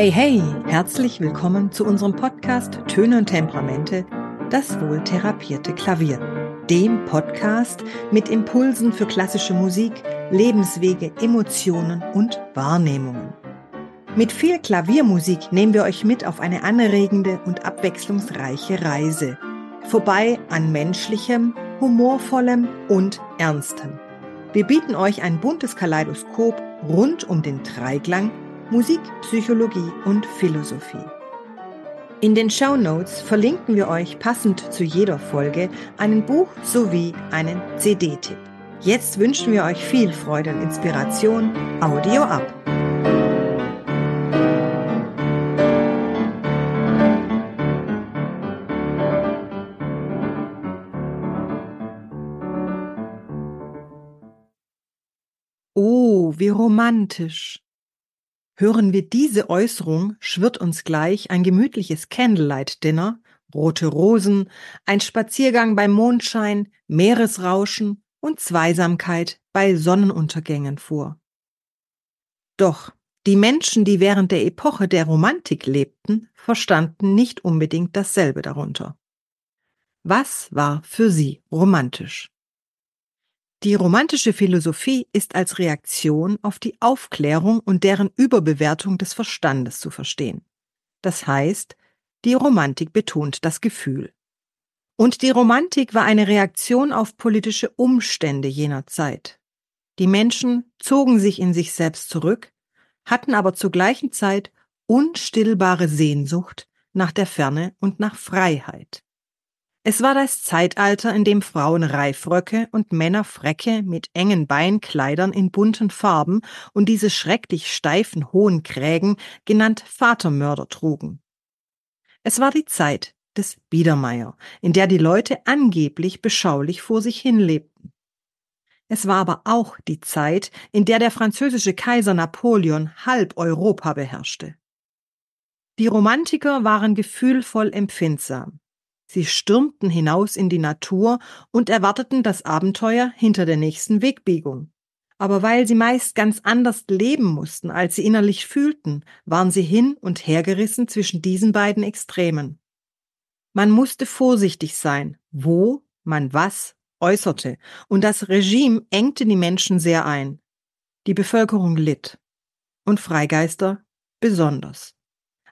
Hey, hey, herzlich willkommen zu unserem Podcast Töne und Temperamente, das wohl therapierte Klavier. Dem Podcast mit Impulsen für klassische Musik, Lebenswege, Emotionen und Wahrnehmungen. Mit viel Klaviermusik nehmen wir euch mit auf eine anregende und abwechslungsreiche Reise. Vorbei an menschlichem, humorvollem und ernstem. Wir bieten euch ein buntes Kaleidoskop rund um den Dreiklang Musik, Psychologie und Philosophie. In den Show Notes verlinken wir euch passend zu jeder Folge einen Buch sowie einen CD-Tipp. Jetzt wünschen wir euch viel Freude und Inspiration. Audio ab! Oh, wie romantisch! Hören wir diese Äußerung, schwirrt uns gleich ein gemütliches Candlelight-Dinner, rote Rosen, ein Spaziergang beim Mondschein, Meeresrauschen und Zweisamkeit bei Sonnenuntergängen vor. Doch die Menschen, die während der Epoche der Romantik lebten, verstanden nicht unbedingt dasselbe darunter. Was war für sie romantisch? Die romantische Philosophie ist als Reaktion auf die Aufklärung und deren Überbewertung des Verstandes zu verstehen. Das heißt, die Romantik betont das Gefühl. Und die Romantik war eine Reaktion auf politische Umstände jener Zeit. Die Menschen zogen sich in sich selbst zurück, hatten aber zur gleichen Zeit unstillbare Sehnsucht nach der Ferne und nach Freiheit. Es war das Zeitalter, in dem Frauen Reifröcke und Männer Frecke mit engen Beinkleidern in bunten Farben und diese schrecklich steifen hohen Krägen, genannt Vatermörder, trugen. Es war die Zeit des Biedermeier, in der die Leute angeblich beschaulich vor sich hin lebten. Es war aber auch die Zeit, in der der französische Kaiser Napoleon halb Europa beherrschte. Die Romantiker waren gefühlvoll empfindsam. Sie stürmten hinaus in die Natur und erwarteten das Abenteuer hinter der nächsten Wegbiegung. Aber weil sie meist ganz anders leben mussten, als sie innerlich fühlten, waren sie hin und hergerissen zwischen diesen beiden Extremen. Man musste vorsichtig sein, wo man was äußerte, und das Regime engte die Menschen sehr ein. Die Bevölkerung litt. Und Freigeister besonders.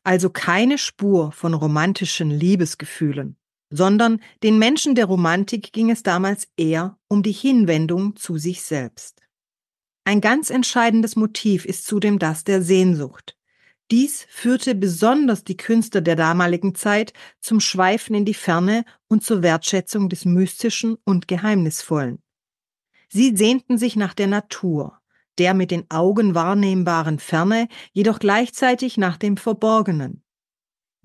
Also keine Spur von romantischen Liebesgefühlen sondern den Menschen der Romantik ging es damals eher um die Hinwendung zu sich selbst. Ein ganz entscheidendes Motiv ist zudem das der Sehnsucht. Dies führte besonders die Künstler der damaligen Zeit zum Schweifen in die Ferne und zur Wertschätzung des Mystischen und Geheimnisvollen. Sie sehnten sich nach der Natur, der mit den Augen wahrnehmbaren Ferne, jedoch gleichzeitig nach dem Verborgenen.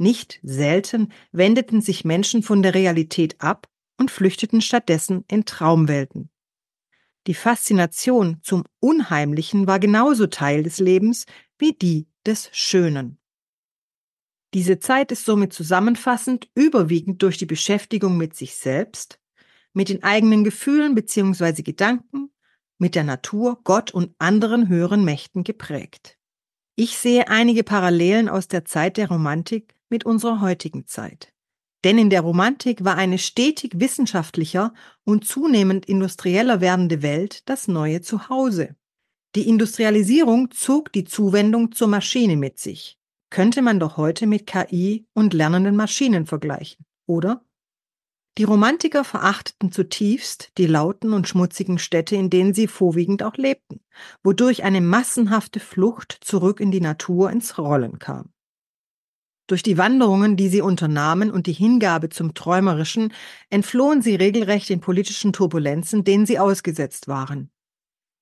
Nicht selten wendeten sich Menschen von der Realität ab und flüchteten stattdessen in Traumwelten. Die Faszination zum Unheimlichen war genauso Teil des Lebens wie die des Schönen. Diese Zeit ist somit zusammenfassend überwiegend durch die Beschäftigung mit sich selbst, mit den eigenen Gefühlen bzw. Gedanken, mit der Natur, Gott und anderen höheren Mächten geprägt. Ich sehe einige Parallelen aus der Zeit der Romantik mit unserer heutigen Zeit. Denn in der Romantik war eine stetig wissenschaftlicher und zunehmend industrieller werdende Welt das neue Zuhause. Die Industrialisierung zog die Zuwendung zur Maschine mit sich. Könnte man doch heute mit KI und lernenden Maschinen vergleichen, oder? Die Romantiker verachteten zutiefst die lauten und schmutzigen Städte, in denen sie vorwiegend auch lebten, wodurch eine massenhafte Flucht zurück in die Natur ins Rollen kam. Durch die Wanderungen, die sie unternahmen und die Hingabe zum Träumerischen, entflohen sie regelrecht den politischen Turbulenzen, denen sie ausgesetzt waren.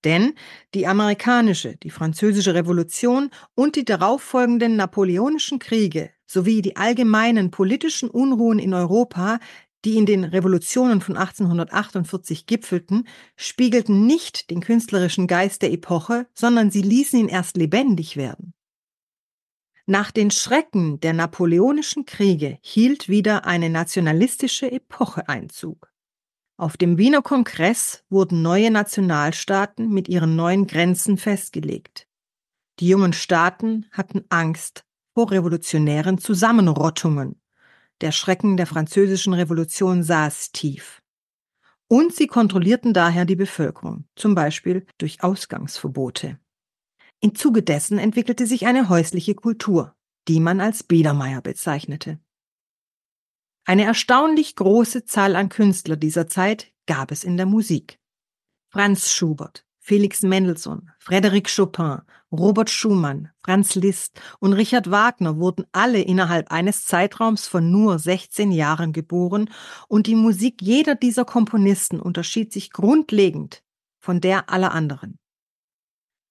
Denn die amerikanische, die französische Revolution und die darauffolgenden napoleonischen Kriege sowie die allgemeinen politischen Unruhen in Europa, die in den Revolutionen von 1848 gipfelten, spiegelten nicht den künstlerischen Geist der Epoche, sondern sie ließen ihn erst lebendig werden. Nach den Schrecken der napoleonischen Kriege hielt wieder eine nationalistische Epoche Einzug. Auf dem Wiener Kongress wurden neue Nationalstaaten mit ihren neuen Grenzen festgelegt. Die jungen Staaten hatten Angst vor revolutionären Zusammenrottungen. Der Schrecken der französischen Revolution saß tief. Und sie kontrollierten daher die Bevölkerung, zum Beispiel durch Ausgangsverbote. Im Zuge dessen entwickelte sich eine häusliche Kultur, die man als Biedermeier bezeichnete. Eine erstaunlich große Zahl an Künstler dieser Zeit gab es in der Musik. Franz Schubert, Felix Mendelssohn, Frédéric Chopin, Robert Schumann, Franz Liszt und Richard Wagner wurden alle innerhalb eines Zeitraums von nur 16 Jahren geboren und die Musik jeder dieser Komponisten unterschied sich grundlegend von der aller anderen.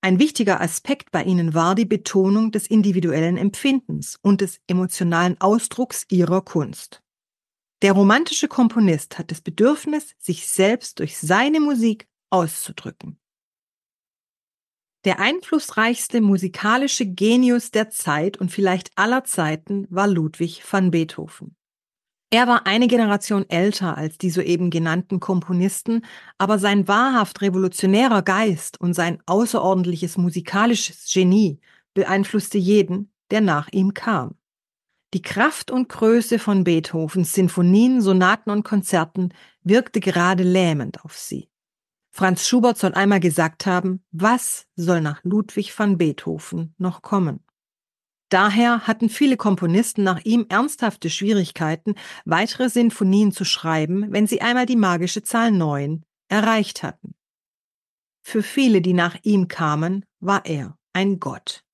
Ein wichtiger Aspekt bei ihnen war die Betonung des individuellen Empfindens und des emotionalen Ausdrucks ihrer Kunst. Der romantische Komponist hat das Bedürfnis, sich selbst durch seine Musik auszudrücken. Der einflussreichste musikalische Genius der Zeit und vielleicht aller Zeiten war Ludwig van Beethoven. Er war eine Generation älter als die soeben genannten Komponisten, aber sein wahrhaft revolutionärer Geist und sein außerordentliches musikalisches Genie beeinflusste jeden, der nach ihm kam. Die Kraft und Größe von Beethovens Sinfonien, Sonaten und Konzerten wirkte gerade lähmend auf sie. Franz Schubert soll einmal gesagt haben, was soll nach Ludwig van Beethoven noch kommen? Daher hatten viele Komponisten nach ihm ernsthafte Schwierigkeiten, weitere Sinfonien zu schreiben, wenn sie einmal die magische Zahl neun erreicht hatten. Für viele, die nach ihm kamen, war er ein Gott.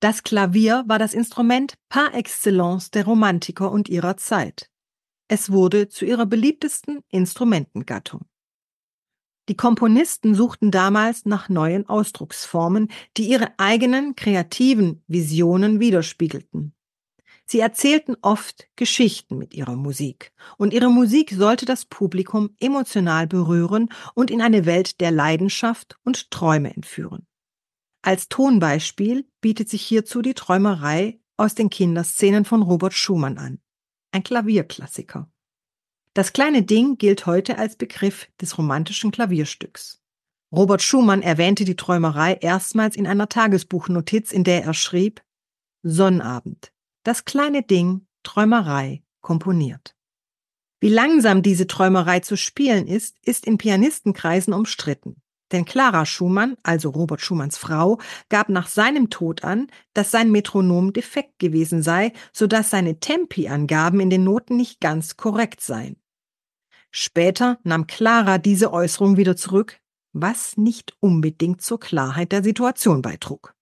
Das Klavier war das Instrument par excellence der Romantiker und ihrer Zeit. Es wurde zu ihrer beliebtesten Instrumentengattung. Die Komponisten suchten damals nach neuen Ausdrucksformen, die ihre eigenen kreativen Visionen widerspiegelten. Sie erzählten oft Geschichten mit ihrer Musik, und ihre Musik sollte das Publikum emotional berühren und in eine Welt der Leidenschaft und Träume entführen. Als Tonbeispiel bietet sich hierzu die Träumerei aus den Kinderszenen von Robert Schumann an. Ein Klavierklassiker. Das kleine Ding gilt heute als Begriff des romantischen Klavierstücks. Robert Schumann erwähnte die Träumerei erstmals in einer Tagesbuchnotiz, in der er schrieb Sonnabend. Das kleine Ding, Träumerei, komponiert. Wie langsam diese Träumerei zu spielen ist, ist in Pianistenkreisen umstritten. Denn Clara Schumann, also Robert Schumanns Frau, gab nach seinem Tod an, dass sein Metronom defekt gewesen sei, so dass seine Tempi-Angaben in den Noten nicht ganz korrekt seien. Später nahm Clara diese Äußerung wieder zurück, was nicht unbedingt zur Klarheit der Situation beitrug.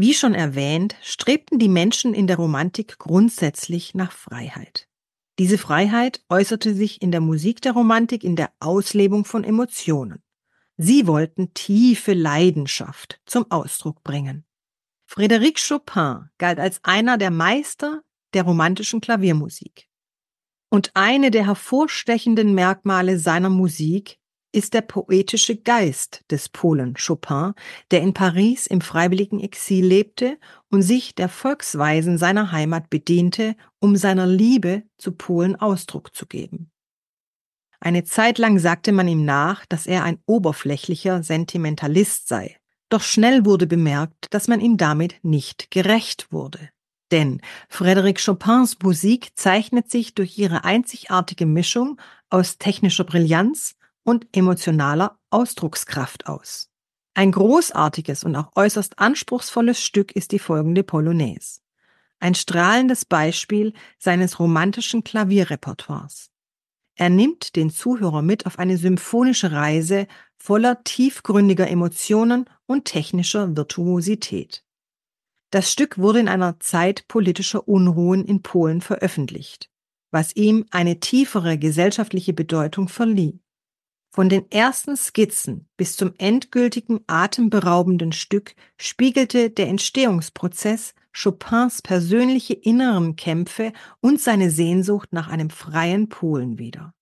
Wie schon erwähnt, strebten die Menschen in der Romantik grundsätzlich nach Freiheit. Diese Freiheit äußerte sich in der Musik der Romantik in der Auslebung von Emotionen. Sie wollten tiefe Leidenschaft zum Ausdruck bringen. Frédéric Chopin galt als einer der Meister der romantischen Klaviermusik. Und eine der hervorstechenden Merkmale seiner Musik ist der poetische Geist des Polen Chopin, der in Paris im freiwilligen Exil lebte und sich der Volksweisen seiner Heimat bediente, um seiner Liebe zu Polen Ausdruck zu geben. Eine Zeit lang sagte man ihm nach, dass er ein oberflächlicher Sentimentalist sei. Doch schnell wurde bemerkt, dass man ihm damit nicht gerecht wurde. Denn Frédéric Chopins Musik zeichnet sich durch ihre einzigartige Mischung aus technischer Brillanz, und emotionaler Ausdruckskraft aus. Ein großartiges und auch äußerst anspruchsvolles Stück ist die folgende Polonaise. Ein strahlendes Beispiel seines romantischen Klavierrepertoires. Er nimmt den Zuhörer mit auf eine symphonische Reise voller tiefgründiger Emotionen und technischer Virtuosität. Das Stück wurde in einer Zeit politischer Unruhen in Polen veröffentlicht, was ihm eine tiefere gesellschaftliche Bedeutung verlieh. Von den ersten Skizzen bis zum endgültigen atemberaubenden Stück spiegelte der Entstehungsprozess Chopins persönliche inneren Kämpfe und seine Sehnsucht nach einem freien Polen wider.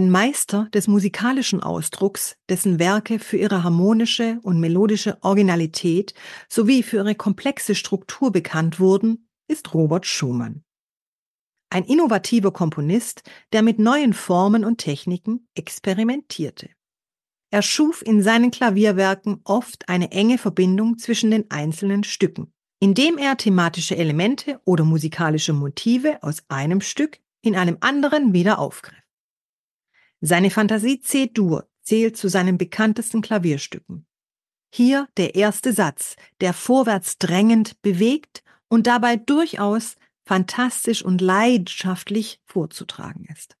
Ein Meister des musikalischen Ausdrucks, dessen Werke für ihre harmonische und melodische Originalität sowie für ihre komplexe Struktur bekannt wurden, ist Robert Schumann. Ein innovativer Komponist, der mit neuen Formen und Techniken experimentierte. Er schuf in seinen Klavierwerken oft eine enge Verbindung zwischen den einzelnen Stücken, indem er thematische Elemente oder musikalische Motive aus einem Stück in einem anderen wieder aufgriff. Seine Fantasie C-Dur zählt zu seinen bekanntesten Klavierstücken. Hier der erste Satz, der vorwärts drängend bewegt und dabei durchaus fantastisch und leidenschaftlich vorzutragen ist.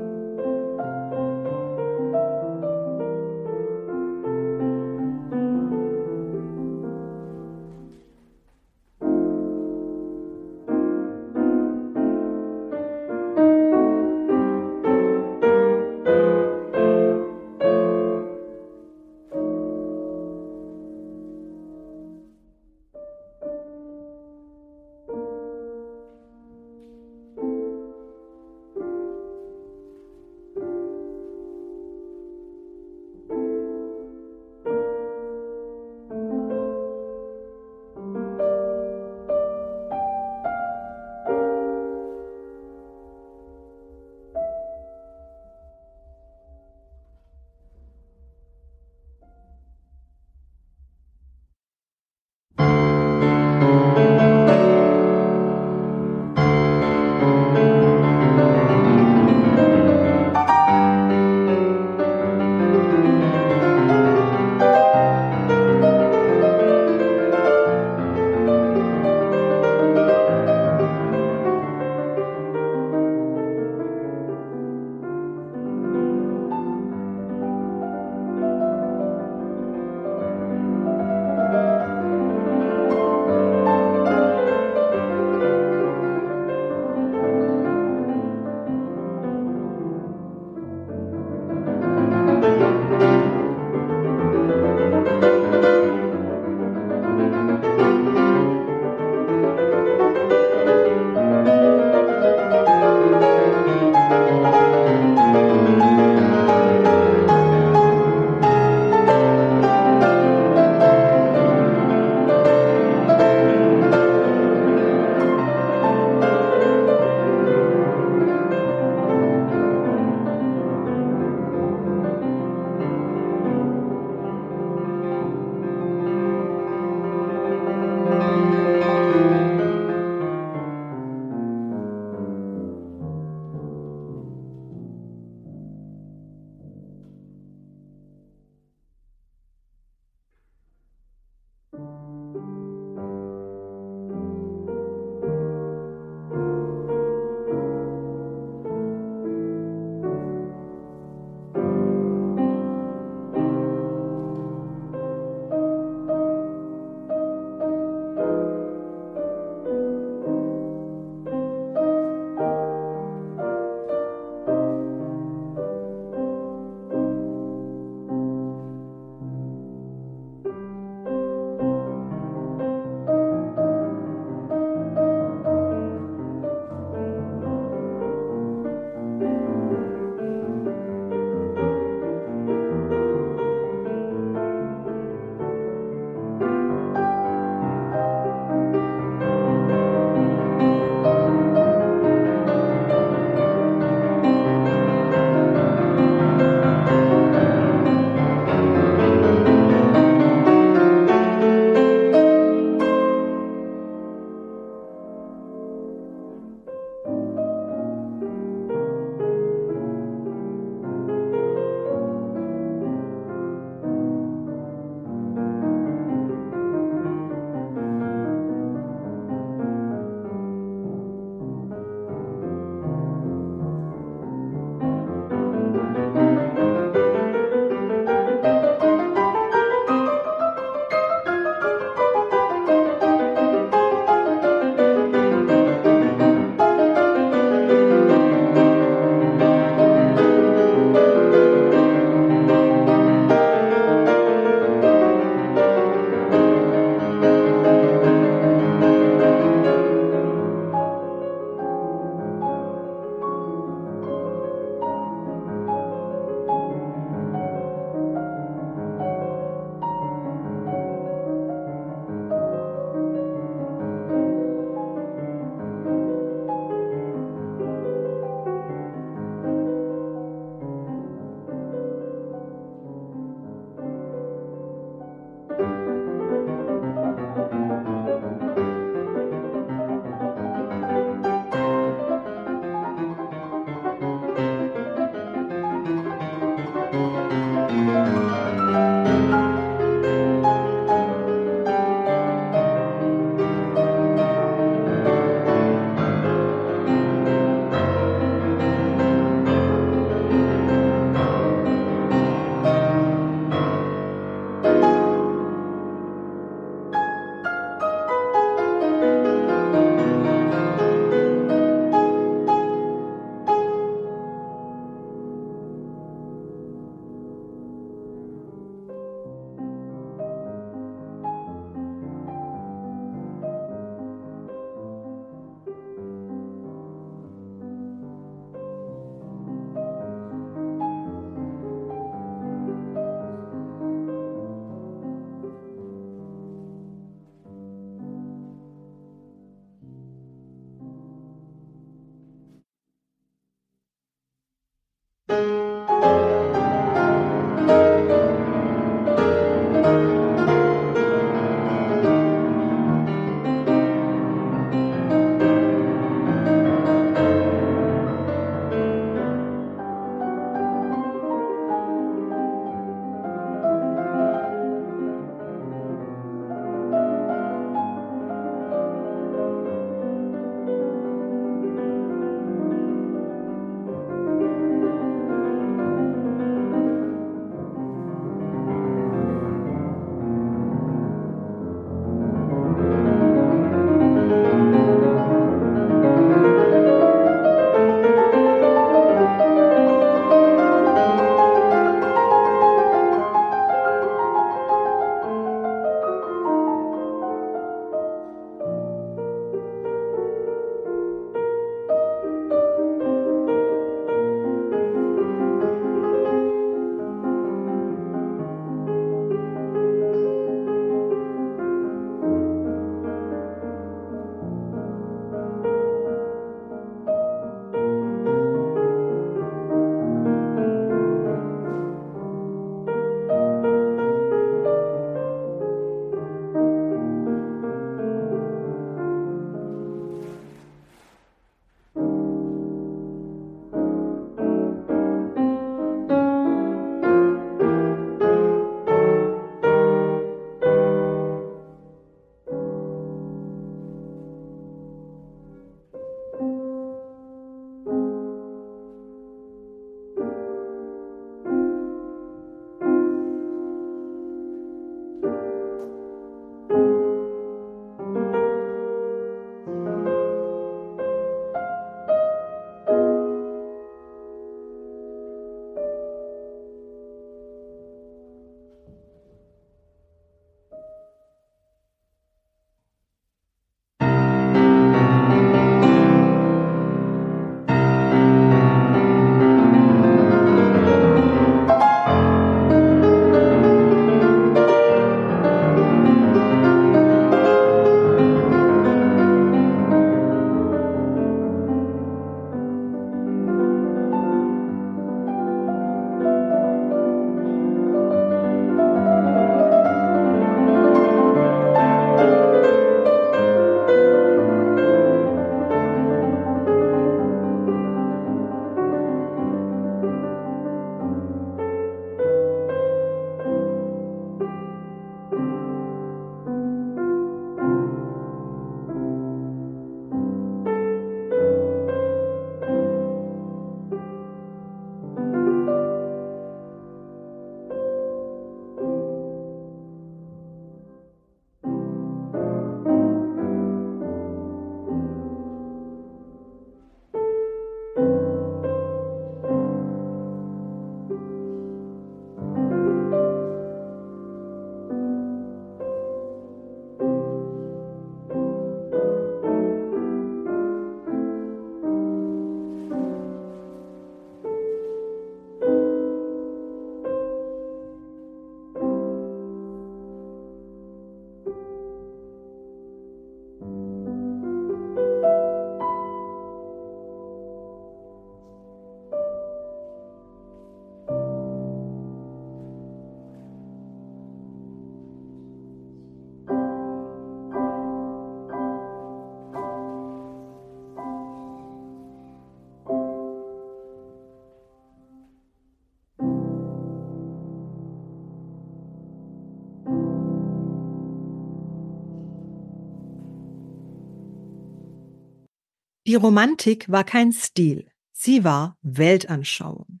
Die Romantik war kein Stil, sie war Weltanschauung.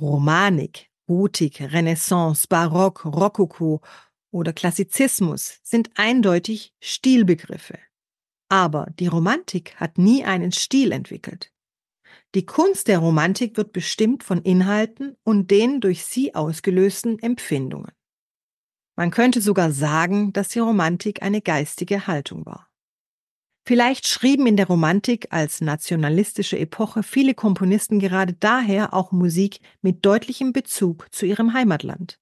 Romanik, Gotik, Renaissance, Barock, Rokoko oder Klassizismus sind eindeutig Stilbegriffe. Aber die Romantik hat nie einen Stil entwickelt. Die Kunst der Romantik wird bestimmt von Inhalten und den durch sie ausgelösten Empfindungen. Man könnte sogar sagen, dass die Romantik eine geistige Haltung war. Vielleicht schrieben in der Romantik als nationalistische Epoche viele Komponisten gerade daher auch Musik mit deutlichem Bezug zu ihrem Heimatland.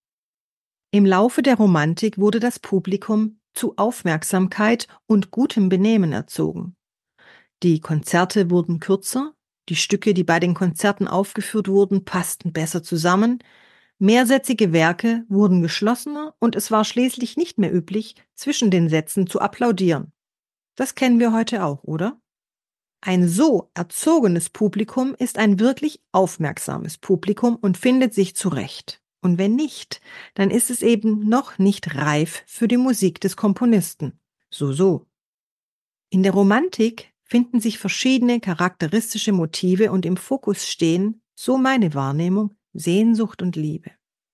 Im Laufe der Romantik wurde das Publikum zu Aufmerksamkeit und gutem Benehmen erzogen. Die Konzerte wurden kürzer, die Stücke, die bei den Konzerten aufgeführt wurden, passten besser zusammen, mehrsätzige Werke wurden geschlossener und es war schließlich nicht mehr üblich, zwischen den Sätzen zu applaudieren. Das kennen wir heute auch, oder? Ein so erzogenes Publikum ist ein wirklich aufmerksames Publikum und findet sich zurecht. Und wenn nicht, dann ist es eben noch nicht reif für die Musik des Komponisten. So, so. In der Romantik finden sich verschiedene charakteristische Motive und im Fokus stehen, so meine Wahrnehmung, Sehnsucht und Liebe.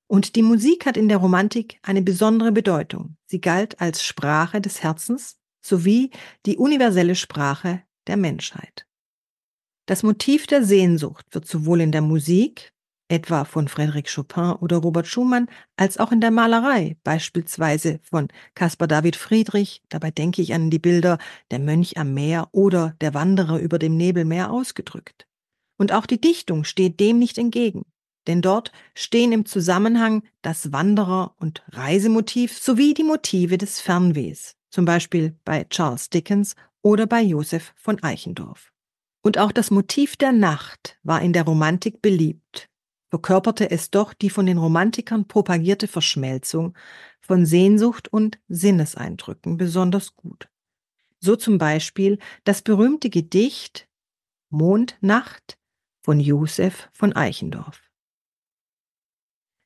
Und die Musik hat in der Romantik eine besondere Bedeutung. Sie galt als Sprache des Herzens sowie die universelle Sprache der Menschheit. Das Motiv der Sehnsucht wird sowohl in der Musik etwa von Frédéric Chopin oder Robert Schumann, als auch in der Malerei, beispielsweise von Caspar David Friedrich, dabei denke ich an die Bilder Der Mönch am Meer oder Der Wanderer über dem Nebelmeer ausgedrückt. Und auch die Dichtung steht dem nicht entgegen, denn dort stehen im Zusammenhang das Wanderer- und Reisemotiv sowie die Motive des Fernwehs, zum Beispiel bei Charles Dickens oder bei Joseph von Eichendorff. Und auch das Motiv der Nacht war in der Romantik beliebt, verkörperte es doch die von den Romantikern propagierte Verschmelzung von Sehnsucht und Sinneseindrücken besonders gut. So zum Beispiel das berühmte Gedicht Mondnacht von Josef von Eichendorff.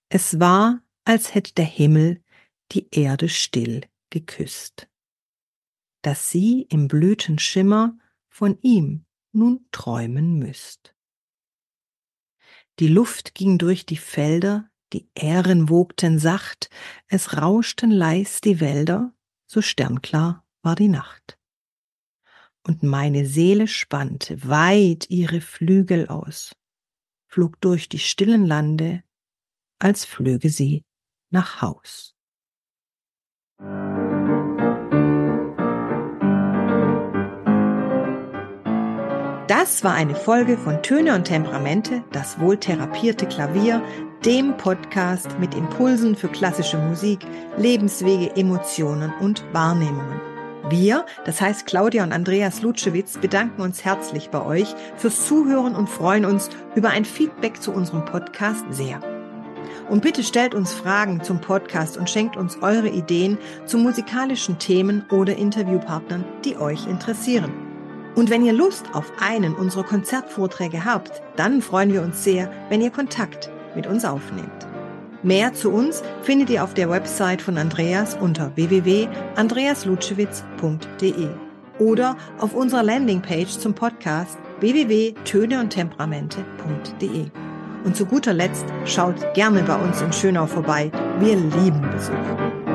Es war, als hätte der Himmel die Erde still geküsst, dass sie im Blütenschimmer von ihm nun träumen müsst. Die Luft ging durch die Felder, die Ähren wogten sacht, es rauschten leis die Wälder, so sternklar war die Nacht. Und meine Seele spannte weit ihre Flügel aus, flog durch die stillen Lande, als flöge sie nach Haus. Das war eine Folge von Töne und Temperamente, das wohltherapierte Klavier, dem Podcast mit Impulsen für klassische Musik, Lebenswege, Emotionen und Wahrnehmungen. Wir, das heißt Claudia und Andreas Lutschewitz, bedanken uns herzlich bei euch fürs Zuhören und freuen uns über ein Feedback zu unserem Podcast sehr. Und bitte stellt uns Fragen zum Podcast und schenkt uns eure Ideen zu musikalischen Themen oder Interviewpartnern, die euch interessieren. Und wenn ihr Lust auf einen unserer Konzertvorträge habt, dann freuen wir uns sehr, wenn ihr Kontakt mit uns aufnehmt. Mehr zu uns findet ihr auf der Website von Andreas unter www.andreaslutschewitz.de oder auf unserer Landingpage zum Podcast www.töneundtemperamente.de. Und zu guter Letzt schaut gerne bei uns in Schönau vorbei. Wir lieben Besuch.